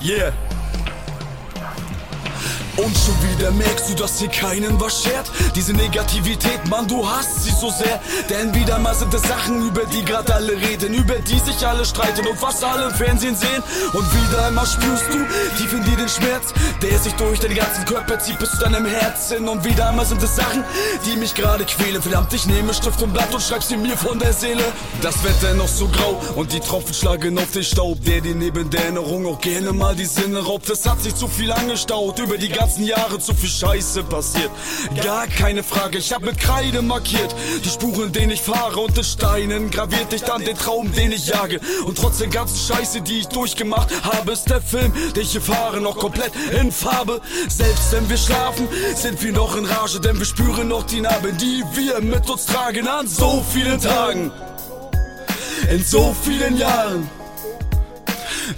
Yeah. Und schon wieder merkst du, dass hier keinen was schert. Diese Negativität, Mann, du hast sie so sehr. Denn wieder mal sind es Sachen, über die gerade alle reden, über die sich alle streiten und fast alle im Fernsehen sehen. Und wieder einmal spürst du tief in dir den Schmerz, der sich durch deinen ganzen Körper zieht bis zu deinem Herzen. Und wieder einmal sind es Sachen, die mich gerade quälen. Verdammt, ich nehme Stift und Blatt und schreib sie mir von der Seele. Das Wetter noch so grau und die Tropfen schlagen auf den Staub, der dir neben der Erinnerung auch gerne mal die Sinne raubt. Es hat sich zu viel angestaut über die ganze ganzen Jahre zu viel Scheiße passiert. Gar keine Frage, ich hab mit Kreide markiert die Spuren, denen ich fahre und in Steinen graviert dich dann den Traum, den ich jage. Und trotz der ganzen Scheiße, die ich durchgemacht habe, ist der Film, den ich hier fahre, noch komplett in Farbe. Selbst wenn wir schlafen, sind wir noch in Rage, denn wir spüren noch die Narben, die wir mit uns tragen an so vielen Tagen. In so vielen Jahren.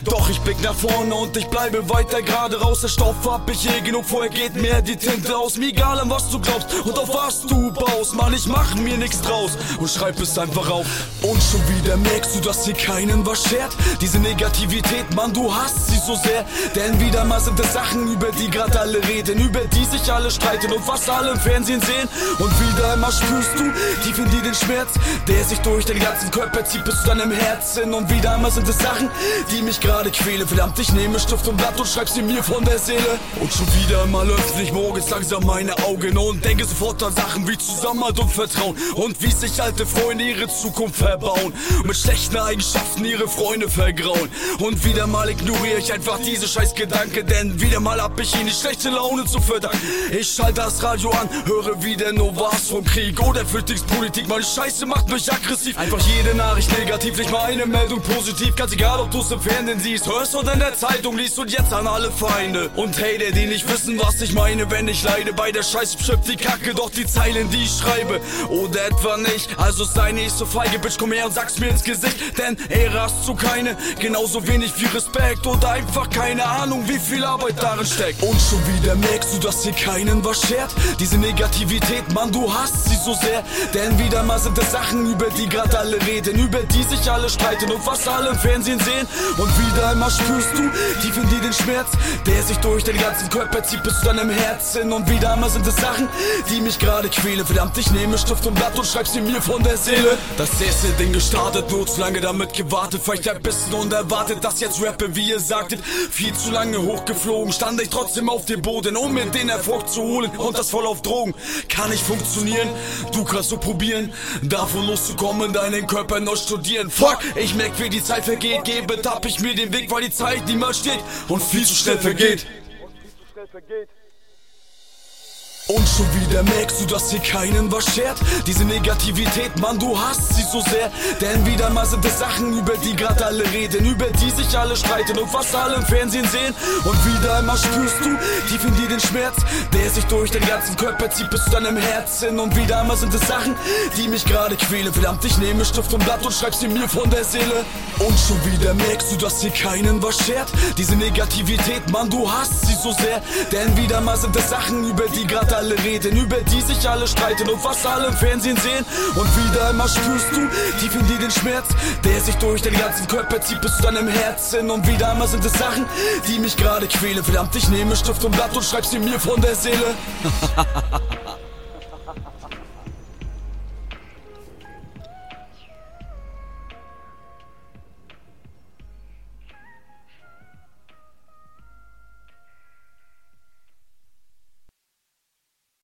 Doch ich blick nach vorne und ich bleibe weiter gerade raus. Der Stoff hab ich eh genug, vorher geht mir die Tinte aus. Mir egal an was du glaubst und auf was du baust. Mann, ich mach mir nix draus und schreib es einfach auf. Und schon wieder merkst du, dass hier keinen was schert. Diese Negativität, Mann, du hast sie so sehr. Denn wieder mal sind es Sachen, über die gerade alle reden, über die sich alle streiten und fast alle im Fernsehen sehen. Und wieder einmal spürst du tief in dir den Schmerz, der sich durch den ganzen Körper zieht bis zu deinem Herzen. Und wieder einmal sind es Sachen, die mich gerade quäle. Verdammt, ich nehme Stift und Blatt und schreib sie mir von der Seele. Und schon wieder mal öffne ich morgens langsam meine Augen und denke sofort an Sachen wie Zusammenhalt und Vertrauen. Und wie sich alte Freunde ihre Zukunft verbauen. Mit schlechten Eigenschaften ihre Freunde vergrauen. Und wieder mal ignoriere ich einfach diese scheiß Gedanke, denn wieder mal hab ich ihnen die schlechte Laune zu verdanken. Ich schalte das Radio an, höre wieder nur was vom Krieg oder Flüchtlingspolitik. Meine Scheiße macht mich aggressiv. Einfach jede Nachricht negativ, nicht mal eine Meldung positiv. Ganz egal, ob du's im Fernsehen siehst, hörst oder in der Zeitung liest und jetzt an alle Feinde. Und Hater, die nicht wissen, was ich meine, wenn ich leide. Bei der Scheiße beschreibt die Kacke doch die Zeilen, die ich schreibe. Oder etwa nicht, also sei nicht so feige, Bitch, komm her und sag's mir ins Gesicht. Denn Ehre hast du keine, genauso wenig wie Respekt. Oder einfach keine Ahnung, wie viel Arbeit darin steckt. Und schon wieder merkst du, dass hier keinen was schert. Diese Negativität, Mann, du hast sie so sehr. Denn wieder mal sind es Sachen, über die gerade alle reden, über die sich alle streiten und fast alle im Fernsehen sehen. Und wieder einmal spürst du tief in dir den Schmerz, der sich durch den ganzen Körper zieht bis zu deinem Herzen. Und wieder einmal sind es Sachen, die mich gerade quälen. Verdammt, ich nehme Stift und Blatt und schreib sie mir von der Seele. Das erste Ding gestartet, nur zu lange damit gewartet. Vielleicht ein bisschen unerwartet, dass jetzt rappe, wie ihr sagtet. Viel zu lange hochgeflogen, stand ich trotzdem auf dem Boden, um mir den Erfolg zu holen. Und das voll auf Drogen. Kann nicht funktionieren, du kannst so probieren, davon loszukommen, deinen Körper neu studieren. Fuck, ich merk, wie die Zeit vergeht, gebe, tapp ich mir den Weg, weil die Zeit niemals steht und viel zu schnell vergeht. Und schon wieder merkst du, dass hier keinen was schert. Diese Negativität, Mann, du hast sie so sehr. Denn wieder mal sind es Sachen, über die gerade alle reden, über die sich alle streiten und fast alle im Fernsehen sehen. Und wieder einmal spürst du tief in dir den Schmerz, der sich durch den ganzen Körper zieht bis zu deinem Herzen. Und wieder einmal sind es Sachen, die mich gerade quälen. Verdammt, ich nehme Stift und Blatt und schreib sie mir von der Seele. Und schon wieder merkst du, dass hier keinen was schert. Diese Negativität, Mann, du hast sie so sehr. Denn wieder mal sind es Sachen, über die gerade alle reden, über die sich alle streiten und fast alle im Fernsehen sehen. Und wieder einmal spürst du tief in dir den Schmerz, der sich durch den ganzen Körper zieht bis zu deinem Herzen. Und wieder einmal sind es Sachen, die mich gerade quälen. Verdammt, ich nehme Stift und Blatt und schreib sie mir von der Seele.